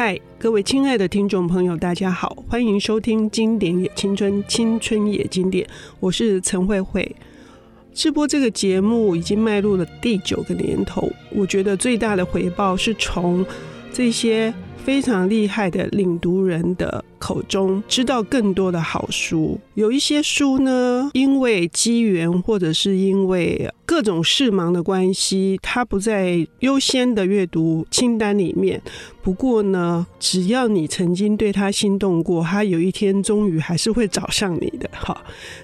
嗨，各位亲爱的听众朋友，大家好，欢迎收听《经典也青春，青春也经典》，我是陈慧慧。直播这个节目已经迈入了第九个年头，我觉得最大的回报是从这些非常厉害的领读人的口中知道更多的好书。有一些书呢，因为机缘或者是因为各种事忙的关系，它不在优先的阅读清单里面。不过呢，只要你曾经对他心动过，他有一天终于还是会找上你的。好，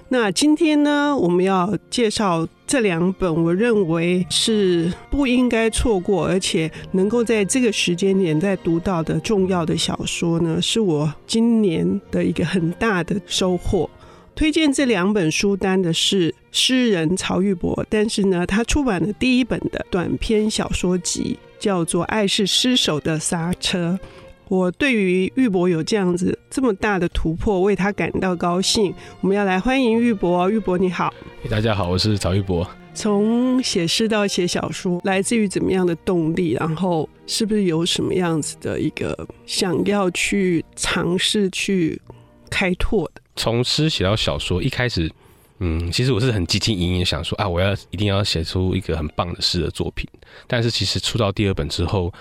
那今天呢，我们要介绍这两本，我认为是不应该错过，而且能够在这个时间点再读到的重要的小说呢，是我今年的一个很大的收获。推荐这两本书单的是诗人曹玉博，但是呢，他出版的第一本的短篇小说集。叫做《爱是失手的刹车》，我对于玉博有这样子这么大的突破，为他感到高兴。我们要来欢迎玉博，玉博你好。大家好，我是曹玉博。从写诗到写小说，来自于怎么样的动力？然后是不是有什么样子的一个想要去尝试去开拓的？从诗写到小说，一开始。嗯，其实我是很积极营营想说啊，我要一定要写出一个很棒的诗的作品。但是其实出到第二本之后，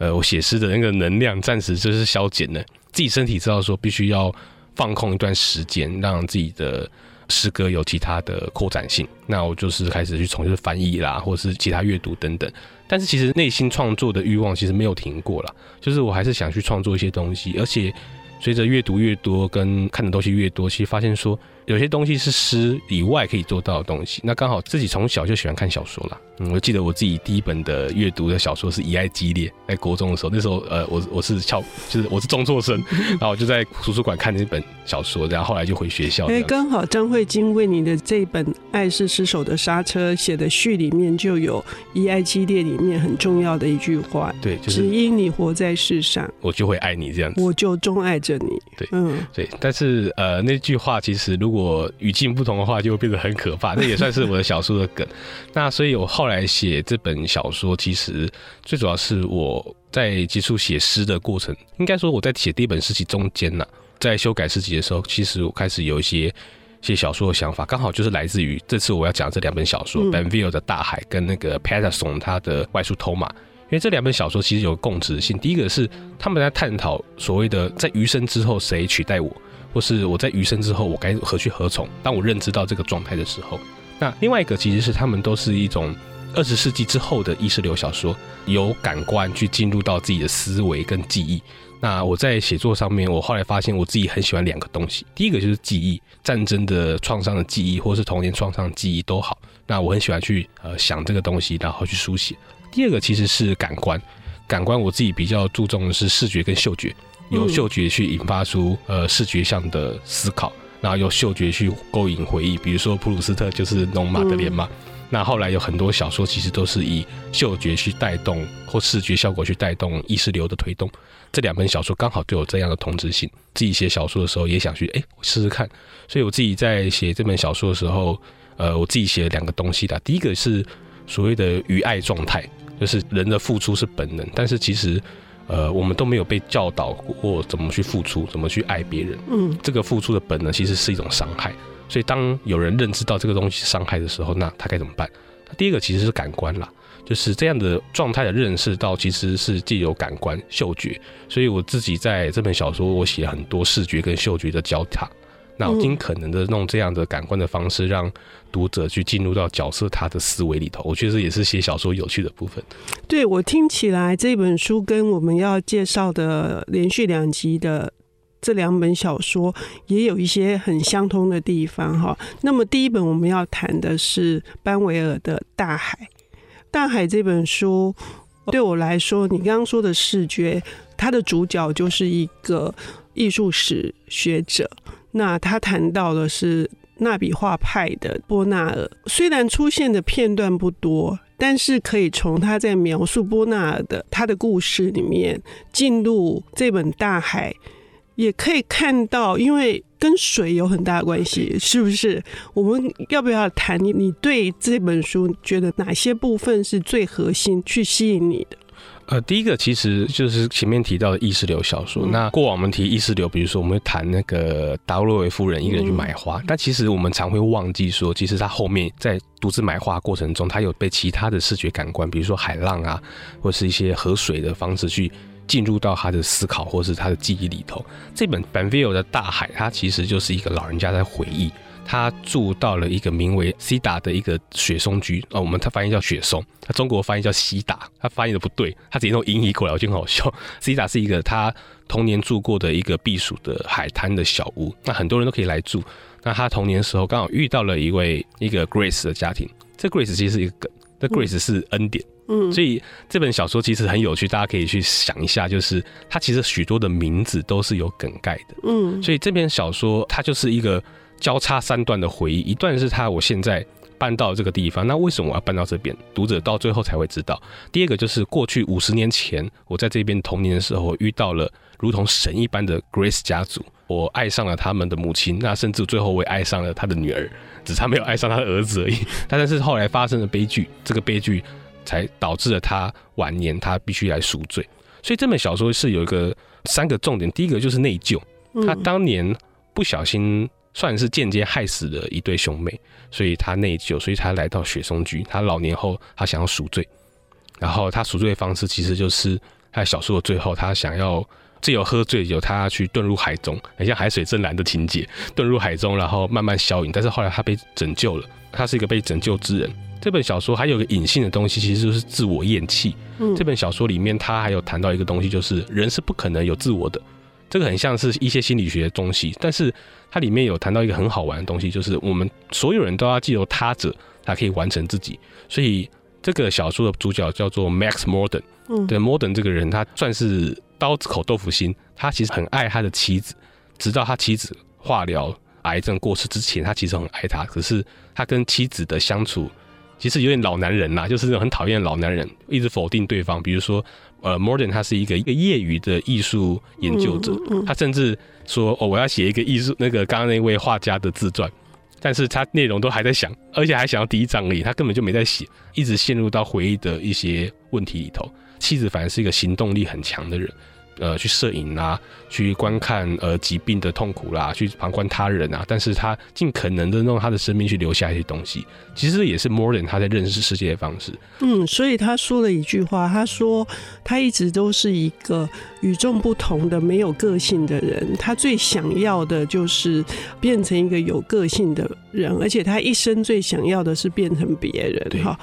呃，我写诗的那个能量暂时就是消减了。自己身体知道说必须要放空一段时间，让自己的诗歌有其他的扩展性。那我就是开始去从事翻译啦，或者是其他阅读等等。但是其实内心创作的欲望其实没有停过啦，就是我还是想去创作一些东西，而且随着阅读越多，跟看的东西越多，其实发现说。有些东西是诗以外可以做到的东西，那刚好自己从小就喜欢看小说啦。嗯，我记得我自己第一本的阅读的小说是《以爱激烈》，在国中的时候，那时候呃，我我是翘，就是我是中辍生，然后我就在图书馆看那本小说，然后后来就回学校。哎，刚好张慧晶为你的这本《爱是失手的刹车》写的序里面就有《以爱激烈》里面很重要的一句话，对，就是只因你活在世上，我就会爱你这样子，我就钟爱着你。对，嗯，对，但是呃，那句话其实如果语境不同的话，就会变得很可怕。那也算是我的小说的梗。那所以我后来写这本。小说其实最主要是我在接触写诗的过程，应该说我在写第一本诗集中间呢，在修改诗集的时候，其实我开始有一些写小说的想法，刚好就是来自于这次我要讲这两本小说，嗯 Benville 的《大海》跟那个 Patterson 他的《外出偷马》，因为这两本小说其实有共识性。第一个是他们在探讨所谓的在余生之后谁取代我，或是我在余生之后我该何去何从。当我认知到这个状态的时候，那另外一个其实是他们都是一种。二十世纪之后的意识流小说，由感官去进入到自己的思维跟记忆。那我在写作上面，我后来发现我自己很喜欢两个东西。第一个就是记忆，战争的创伤的记忆，或是童年创伤的记忆都好。那我很喜欢去呃想这个东西，然后去书写。第二个其实是感官，感官我自己比较注重的是视觉跟嗅觉，由嗅觉去引发出呃视觉上的思考，然后由嗅觉去勾引回忆。比如说普鲁斯特就是《龙马德莲》嘛。那后来有很多小说，其实都是以嗅觉去带动或视觉效果去带动意识流的推动。这两本小说刚好都有这样的同质性。自己写小说的时候也想去，哎，我试试看。所以我自己在写这本小说的时候，呃，我自己写了两个东西的。第一个是所谓的余爱状态，就是人的付出是本能，但是其实，呃，我们都没有被教导过怎么去付出，怎么去爱别人。嗯，这个付出的本能其实是一种伤害。所以，当有人认知到这个东西伤害的时候，那他该怎么办？那第一个其实是感官啦，就是这样的状态的认识到，其实是既有感官、嗅觉。所以我自己在这本小说，我写很多视觉跟嗅觉的交叉，那我尽可能的弄这样的感官的方式，让读者去进入到角色他的思维里头。我觉得这也是写小说有趣的部分。对，我听起来，这本书跟我们要介绍的连续两集的。这两本小说也有一些很相通的地方哈。那么第一本我们要谈的是班维尔的《大海》。《大海》这本书对我来说，你刚刚说的视觉，他的主角就是一个艺术史学者。那他谈到的是纳比画派的波纳尔，虽然出现的片段不多，但是可以从他在描述波纳尔的他的故事里面进入这本《大海》。也可以看到，因为跟水有很大的关系，是不是？我们要不要谈你？你对这本书觉得哪些部分是最核心，去吸引你的？呃，第一个其实就是前面提到的意识流小说。嗯、那过往我们提意识流，比如说我们会谈那个达洛维夫人一个人去买花，嗯、但其实我们常会忘记说，其实他后面在独自买花过程中，他有被其他的视觉感官，比如说海浪啊，或是一些河水的方式去进入到他的思考或是他的记忆里头。这本 Banville 的大海，它其实就是一个老人家在回忆。他住到了一个名为西达的一个雪松居，哦，我们他翻译叫雪松，他中国翻译叫西达，他翻译的不对，他直接用音译过来，我觉得很好笑。西达是一个他童年住过的一个避暑的海滩的小屋，那很多人都可以来住。那他童年的时候刚好遇到了一位一个 Grace 的家庭，这 Grace 其实是一个梗，这 Grace 是恩典，嗯，所以这本小说其实很有趣，大家可以去想一下，就是它其实许多的名字都是有梗概的，嗯，所以这篇小说它就是一个。交叉三段的回忆，一段是他我现在搬到这个地方，那为什么我要搬到这边？读者到最后才会知道。第二个就是过去五十年前，我在这边童年的时候，遇到了如同神一般的 Grace 家族，我爱上了他们的母亲，那甚至最后我也爱上了他的女儿，只差没有爱上他的儿子而已。但是后来发生了悲剧，这个悲剧才导致了他晚年他必须来赎罪。所以这本小说是有一个三个重点，第一个就是内疚，他当年不小心。算是间接害死了一对兄妹，所以他内疚，所以他来到雪松居。他老年后，他想要赎罪，然后他赎罪的方式其实就是他在小说的最后，他想要借由喝醉酒，他去遁入海中，很像海水正蓝的情节，遁入海中，然后慢慢消隐。但是后来他被拯救了，他是一个被拯救之人。这本小说还有个隐性的东西，其实就是自我厌弃。嗯，这本小说里面他还有谈到一个东西，就是人是不可能有自我的。这个很像是一些心理学的东西，但是它里面有谈到一个很好玩的东西，就是我们所有人都要借由他者才可以完成自己。所以这个小说的主角叫做 Max Morden，嗯，对，Morden 这个人他算是刀子口豆腐心，他其实很爱他的妻子，直到他妻子化疗癌症过世之前，他其实很爱他。可是他跟妻子的相处其实有点老男人啦，就是那种很讨厌的老男人，一直否定对方，比如说。呃，Morden 他是一个一个业余的艺术研究者，他甚至说哦，我要写一个艺术那个刚刚那位画家的自传，但是他内容都还在想，而且还想要第一章而已，他根本就没在写，一直陷入到回忆的一些问题里头。妻子反而是一个行动力很强的人。呃，去摄影啊，去观看呃疾病的痛苦啦，去旁观他人啊，但是他尽可能的用他的生命去留下一些东西，其实也是 Morden 他在认识世界的方式。嗯，所以他说了一句话，他说他一直都是一个与众不同的、没有个性的人，他最想要的就是变成一个有个性的人，而且他一生最想要的是变成别人。哈。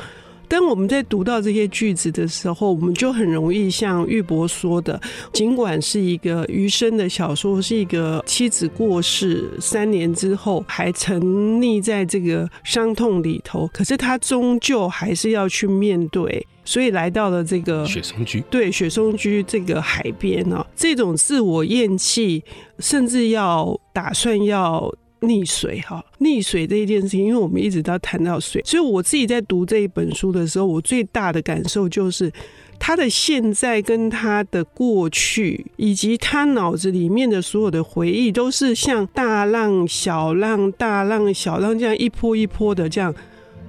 当我们在读到这些句子的时候，我们就很容易像玉博说的，尽管是一个余生的小说，是一个妻子过世三年之后还沉溺在这个伤痛里头，可是他终究还是要去面对，所以来到了这个雪松居，对，雪松居这个海边呢，这种自我厌弃，甚至要打算要。溺水哈，溺水这一件事情，因为我们一直都谈到水，所以我自己在读这一本书的时候，我最大的感受就是，他的现在跟他的过去，以及他脑子里面的所有的回忆，都是像大浪、小浪、大浪、小浪这样一波一波的这样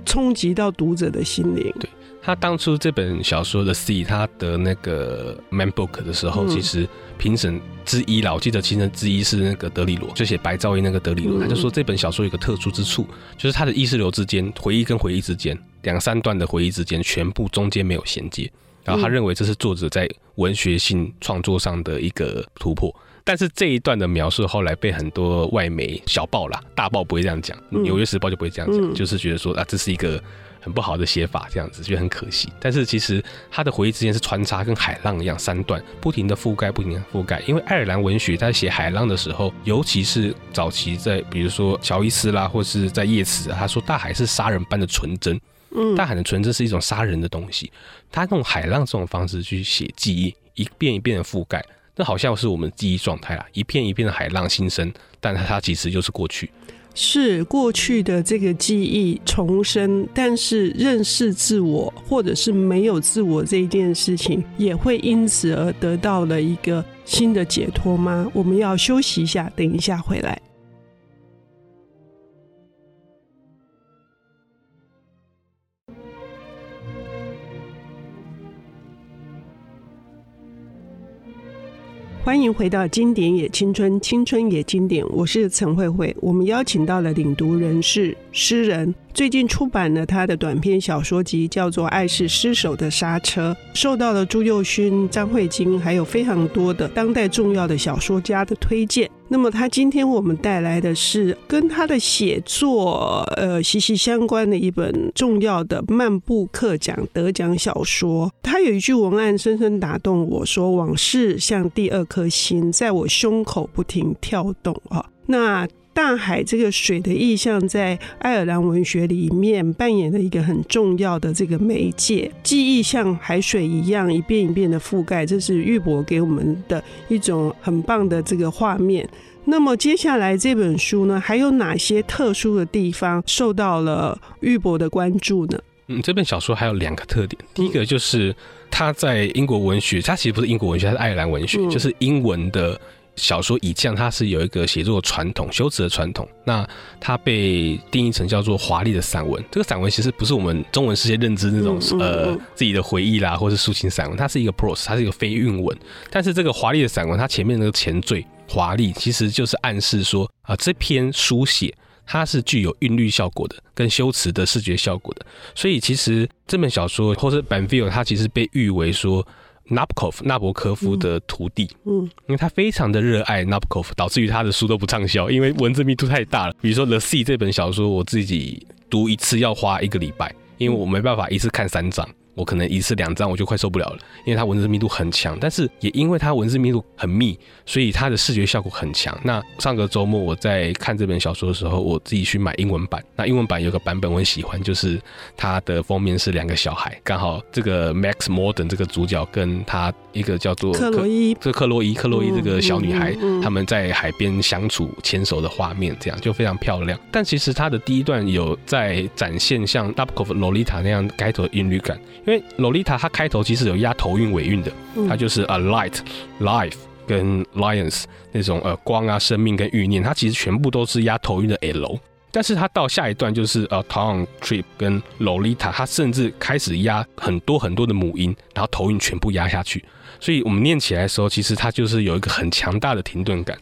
冲击到读者的心灵。对。他当初这本小说的 C，他得那个 Man Book 的时候，其实评审之一啦，我记得评审之一是那个德里罗，就写白噪音那个德里罗，他就说这本小说有个特殊之处，就是他的意识流之间，回忆跟回忆之间，两三段的回忆之间，全部中间没有衔接，然后他认为这是作者在文学性创作上的一个突破。但是这一段的描述后来被很多外媒小报啦，大报不会这样讲，纽约时报就不会这样讲，就是觉得说啊，这是一个。很不好的写法，这样子觉得很可惜。但是其实他的回忆之间是穿插，跟海浪一样，三段不停的覆盖，不停的覆盖。因为爱尔兰文学在写海浪的时候，尤其是早期在，比如说乔伊斯啦，或是在叶慈，他说大海是杀人般的纯真。嗯，大海的纯真是一种杀人的东西。他用海浪这种方式去写记忆，一遍一遍的覆盖，那好像是我们记忆状态啦，一片一片的海浪新生，但它其实就是过去。是过去的这个记忆重生，但是认识自我或者是没有自我这一件事情，也会因此而得到了一个新的解脱吗？我们要休息一下，等一下回来。欢迎回到经典也青春，青春也经典。我是陈慧慧。我们邀请到了领读人士诗人，最近出版了他的短篇小说集，叫做《爱是失手的刹车》，受到了朱佑勋、张慧晶还有非常多的当代重要的小说家的推荐。那么他今天我们带来的是跟他的写作呃息息相关的一本重要的漫步课奖得奖小说。他有一句文案深深打动我说：“往事像第二颗心，在我胸口不停跳动。”啊，那大海这个水的意象在爱尔兰文学里面扮演了一个很重要的这个媒介，记忆像海水一样一遍一遍的覆盖，这是玉博给我们的一种很棒的这个画面。那么接下来这本书呢，还有哪些特殊的地方受到了玉博的关注呢？嗯，这本小说还有两个特点，第一个就是它在英国文学，它其实不是英国文学，它是爱尔兰文学，嗯、就是英文的小说以降，它是有一个写作传统、修辞的传统。那它被定义成叫做华丽的散文，这个散文其实不是我们中文世界认知那种、呃自己的回忆啦，或是抒情散文，它是一个 prose，它是一个非韵文。但是这个华丽的散文，它前面那个前缀。华丽其实就是暗示说啊，这篇书写它是具有韵律效果的，跟修辞的视觉效果的。所以其实这本小说或者 Banville，它其实被誉为说 Nabokov 纳博科夫的徒弟。嗯，因为他非常的热爱 Nabokov，导致于他的书都不畅销，因为文字密度太大了。比如说《The Sea》这本小说，我自己读一次要花一个礼拜，因为我没办法一次看三章。我可能一次两张我就快受不了了，因为它文字密度很强，但是也因为它文字密度很密，所以它的视觉效果很强。那上个周末我在看这本小说的时候，我自己去买英文版。那英文版有个版本我很喜欢，就是它的封面是两个小孩，刚好这个 Max Morden 这个主角跟他一个叫做克洛伊，这克洛伊，克洛伊这个小女孩，他们在海边相处牵手的画面，这样就非常漂亮。但其实它的第一段有在展现像 Nabokov Lolita 那样开头的韵律感。因为洛丽塔它开头其实有押头韵尾韵的，它就是 a light life 跟 lions 那种呃光啊生命跟欲念，它其实全部都是押头韵的 l。但是它到下一段就是呃 town trip 跟 Lolita，，它甚至开始押很多很多的母音，然后头韵全部压下去，所以我们念起来的时候，其实它就是有一个很强大的停顿感。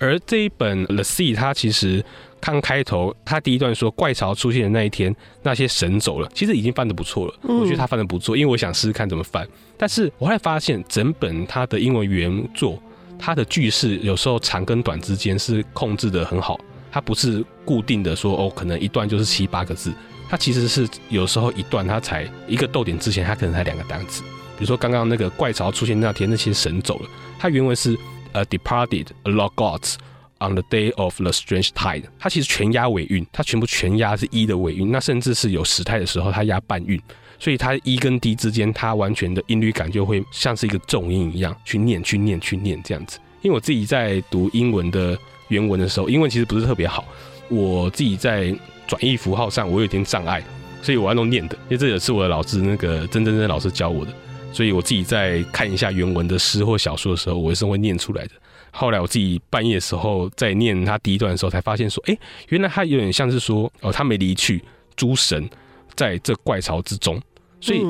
而这一本 The Sea 它其实。看开头，它第一段说怪潮出现的那一天，那些神走了。其实已经翻得不错了，我觉得他翻得不错，因为我想试试看怎么翻。但是我后来发现，整本它的英文原作，它的句式有时候长跟短之间是控制得很好，它不是固定的说哦，可能一段就是七八个字，它其实是有时候一段它才一个逗点之前，它可能才两个单词。比如说刚刚那个怪潮出现那天，那些神走了，它原文是 a departed a lot gods。On the day of the strange tide，它其实全押尾韵，它全部全押是一的尾韵，那甚至是有时态的时候，它押半韵，所以它一跟 d 之间，它完全的音律感就会像是一个重音一样去念、去念、去念这样子。因为我自己在读英文的原文的时候，英文其实不是特别好，我自己在转译符号上我有点障碍，所以我要弄念的，因为这也是我的老师那个曾曾曾老师教我的，所以我自己在看一下原文的诗或小说的时候，我也是会念出来的。后来我自己半夜的时候在念他第一段的时候，才发现说，哎，原来他有点像是说，哦，他没离去，诸神在这怪巢之中，所以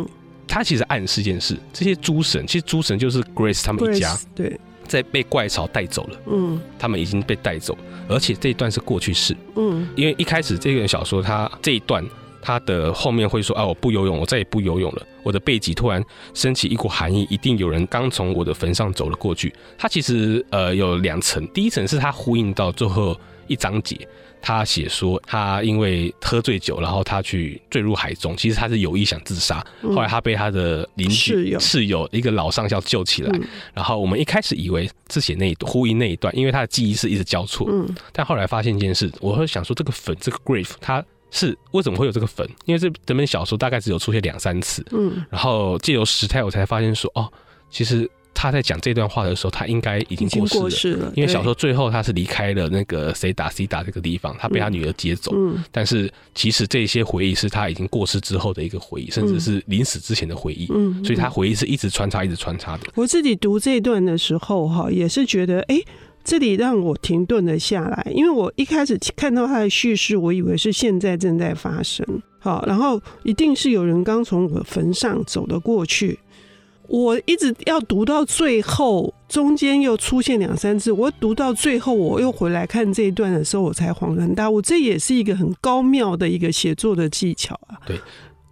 他其实暗示一件事，这些诸神其实诸神就是 Grace 他们一家，对，在被怪巢带走了，嗯，他们已经被带走，而且这一段是过去式，嗯，因为一开始这个小说它这一段。他的后面会说啊，我不游泳，我再也不游泳了。我的背脊突然升起一股寒意，一定有人刚从我的坟上走了过去。他其实呃有两层，第一层是他呼应到最后一章节，他写说他因为喝醉酒，然后他去坠入海中，其实他是有意想自杀。后来他被他的邻居室友一个老上校救起来。然后我们一开始以为是写那一段呼应那一段，因为他的记忆是一直交错。嗯，但后来发现一件事，我会想说这个坟这个 grave 他。是为什么会有这个粉？因为这整本小说大概只有出现两三次，嗯，然后借由时态，我才发现说，哦，其实他在讲这段话的时候，他应该已经过世了。过世了，因为小说最后他是离开了那个谁打谁打这个地方，他被他女儿接走。嗯，但是其实这些回忆是他已经过世之后的一个回忆，甚至是临死之前的回忆。嗯，所以他回忆是一直穿插，一直穿插的。我自己读这一段的时候，哈，也是觉得，哎。这里让我停顿了下来，因为我一开始看到他的叙事，我以为是现在正在发生。好，然后一定是有人刚从我的坟上走了过去。我一直要读到最后，中间又出现两三次，我读到最后，我又回来看这一段的时候，我才恍然大悟，这也是一个很高妙的一个写作的技巧啊。对，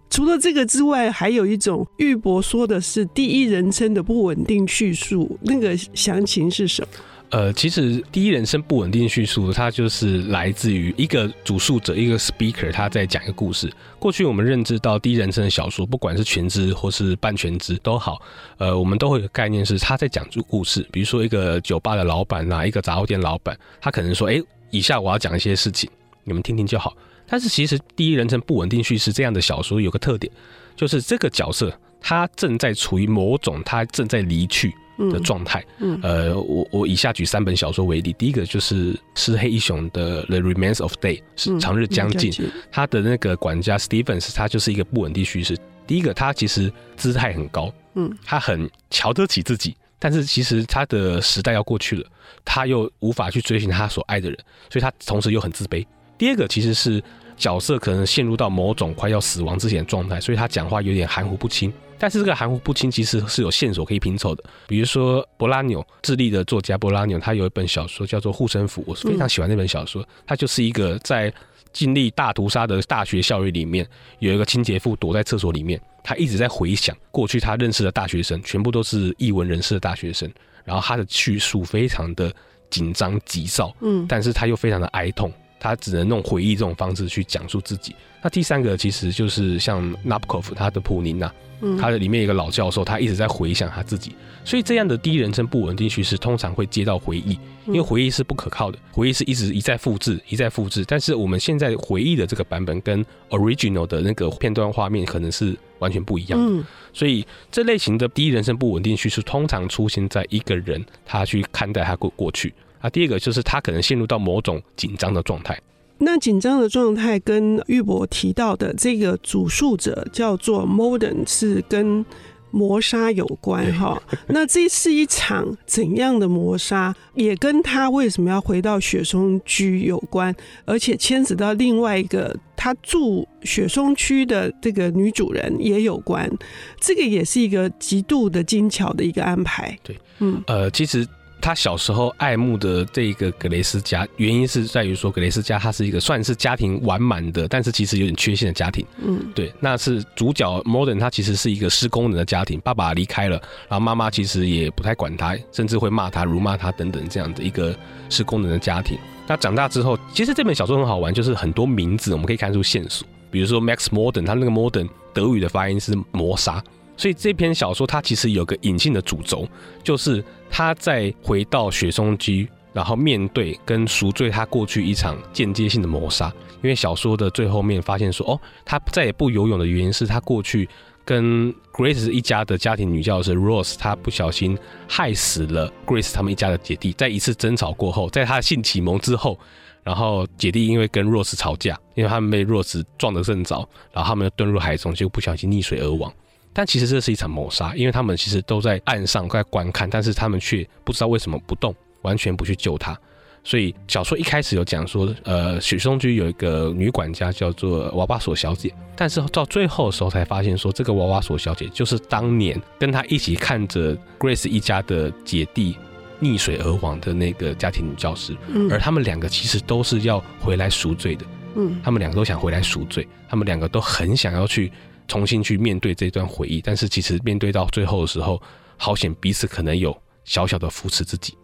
除了这个之外，还有一种玉博说的是第一人称的不稳定叙述，那个详情是什么？呃，其实第一人称不稳定叙述，它就是来自于一个主述者，一个 speaker，他在讲一个故事。过去我们认知到第一人称的小说，不管是全知或是半全知都好，呃，我们都会有概念是他在讲述故事。比如说一个酒吧的老板啊，一个杂货店老板，他可能说：“哎，以下我要讲一些事情，你们听听就好。”但是其实第一人称不稳定叙事这样的小说有个特点，就是这个角色他正在处于某种他正在离去。的状态，嗯，呃，我我以下举三本小说为例，第一个就是是黑一雄的《The Remains of Day》是长日将近，他的那个管家 Stevens，他就是一个不稳定叙事。第一个，他其实姿态很高，嗯，他很瞧得起自己，但是其实他的时代要过去了，他又无法去追寻他所爱的人，所以他同时又很自卑。第二个，其实是角色可能陷入到某种快要死亡之前的状态，所以他讲话有点含糊不清。但是这个含糊不清其实是有线索可以拼凑的，比如说博拉纽，智利的作家博拉纽，他有一本小说叫做《护身符》，我是非常喜欢那本小说。他就是一个在经历大屠杀的大学校园里面，有一个清洁妇躲在厕所里面，他一直在回想过去他认识的大学生，全部都是艺文人士的大学生，然后他的叙述非常的紧张急躁，嗯，但是他又非常的哀痛。他只能用回忆这种方式去讲述自己。那第三个其实就是像纳博科夫他的普宁娜，嗯，他的里面一个老教授，他一直在回想他自己。所以这样的第一人称不稳定叙事通常会接到回忆，因为回忆是不可靠的，回忆是一直一再复制，一再复制。但是我们现在回忆的这个版本跟 original 的那个片段画面可能是完全不一样的。所以这类型的第一人称不稳定叙事通常出现在一个人他去看待他过过去。啊，第二个就是他可能陷入到某种紧张的状态。那紧张的状态跟玉博提到的这个主述者叫做 Morden 是跟磨砂有关哈。那这是一场怎样的磨砂，也跟他为什么要回到雪松居有关，而且牵扯到另外一个他住雪松区的这个女主人也有关。这个也是一个极度的精巧的一个安排。对，嗯，呃，其实。他小时候爱慕的这个格雷斯家，原因是在于说格雷斯家他是一个算是家庭完满的，但是其实有点缺陷的家庭。嗯，对，那是主角 Morden 他其实是一个失功能的家庭，爸爸离开了，然后妈妈其实也不太管他，甚至会骂他、辱骂他等等这样的一个失功能的家庭。那长大之后，其实这本小说很好玩，就是很多名字我们可以看出线索，比如说 Max Morden，他那个 Morden 德语的发音是谋杀。所以这篇小说它其实有个隐性的主轴，就是他在回到雪松居，然后面对跟赎罪他过去一场间接性的谋杀。因为小说的最后面发现说，哦，他再也不游泳的原因是他过去跟 Grace 一家的家庭女教师 Rose，他不小心害死了 Grace 他们一家的姐弟。在一次争吵过后，在他的性启蒙之后，然后姐弟因为跟 Rose 吵架，因为他们被 Rose 撞得正着，然后他们又遁入海中，就不小心溺水而亡。但其实这是一场谋杀，因为他们其实都在岸上在观看，但是他们却不知道为什么不动，完全不去救他。所以小说一开始有讲说，呃，许松居有一个女管家叫做娃娃索小姐，但是到最后的时候才发现说，这个娃娃索小姐就是当年跟她一起看着 Grace 一家的姐弟溺水而亡的那个家庭女教师，而他们两个其实都是要回来赎罪的，嗯，他们两个都想回来赎罪，他们两个都很想要去。重新去面对这段回忆，但是其实面对到最后的时候，好险彼此可能有小小的扶持自己，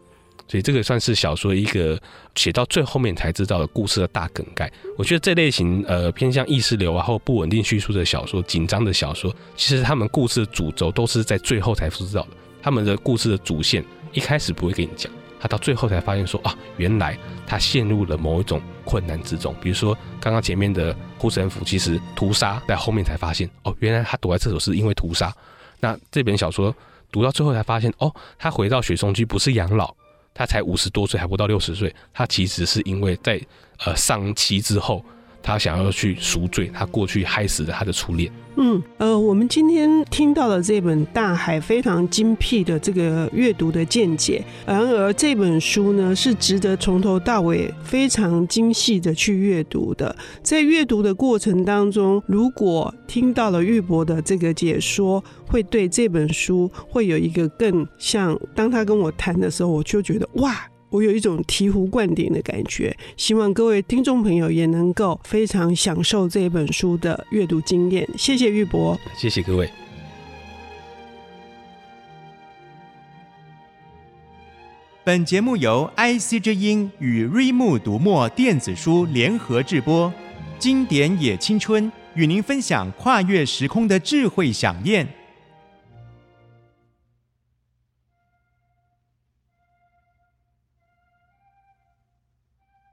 所以这个算是小说一个写到最后面才知道的故事的大梗概。我觉得这类型呃偏向意识流啊或不稳定叙述的小说，紧张的小说，其实他们故事的主轴都是在最后才知道的，他们的故事的主线一开始不会跟你讲。他到最后才发现说啊，原来他陷入了某一种困难之中。比如说刚刚前面的护身符，其实屠杀在后面才发现哦，原来他躲在厕所是因为屠杀。那这本小说读到最后才发现哦，他回到雪松居不是养老，他才五十多岁还不到六十岁，他其实是因为在呃丧妻之后，他想要去赎罪他过去害死了他的初恋。嗯，呃，我们今天听到了这本大海非常精辟的这个阅读的见解，然而这本书呢是值得从头到尾非常精细的去阅读的。在阅读的过程当中，如果听到了玉博的这个解说，会对这本书会有一个更像。当他跟我谈的时候，我就觉得哇。我有一种醍醐灌顶的感觉，希望各位听众朋友也能够非常享受这本书的阅读经验。谢谢玉博，谢谢各位。本节目由 IC 之音与瑞木读墨电子书联合制播，经典也青春与您分享跨越时空的智慧饗宴。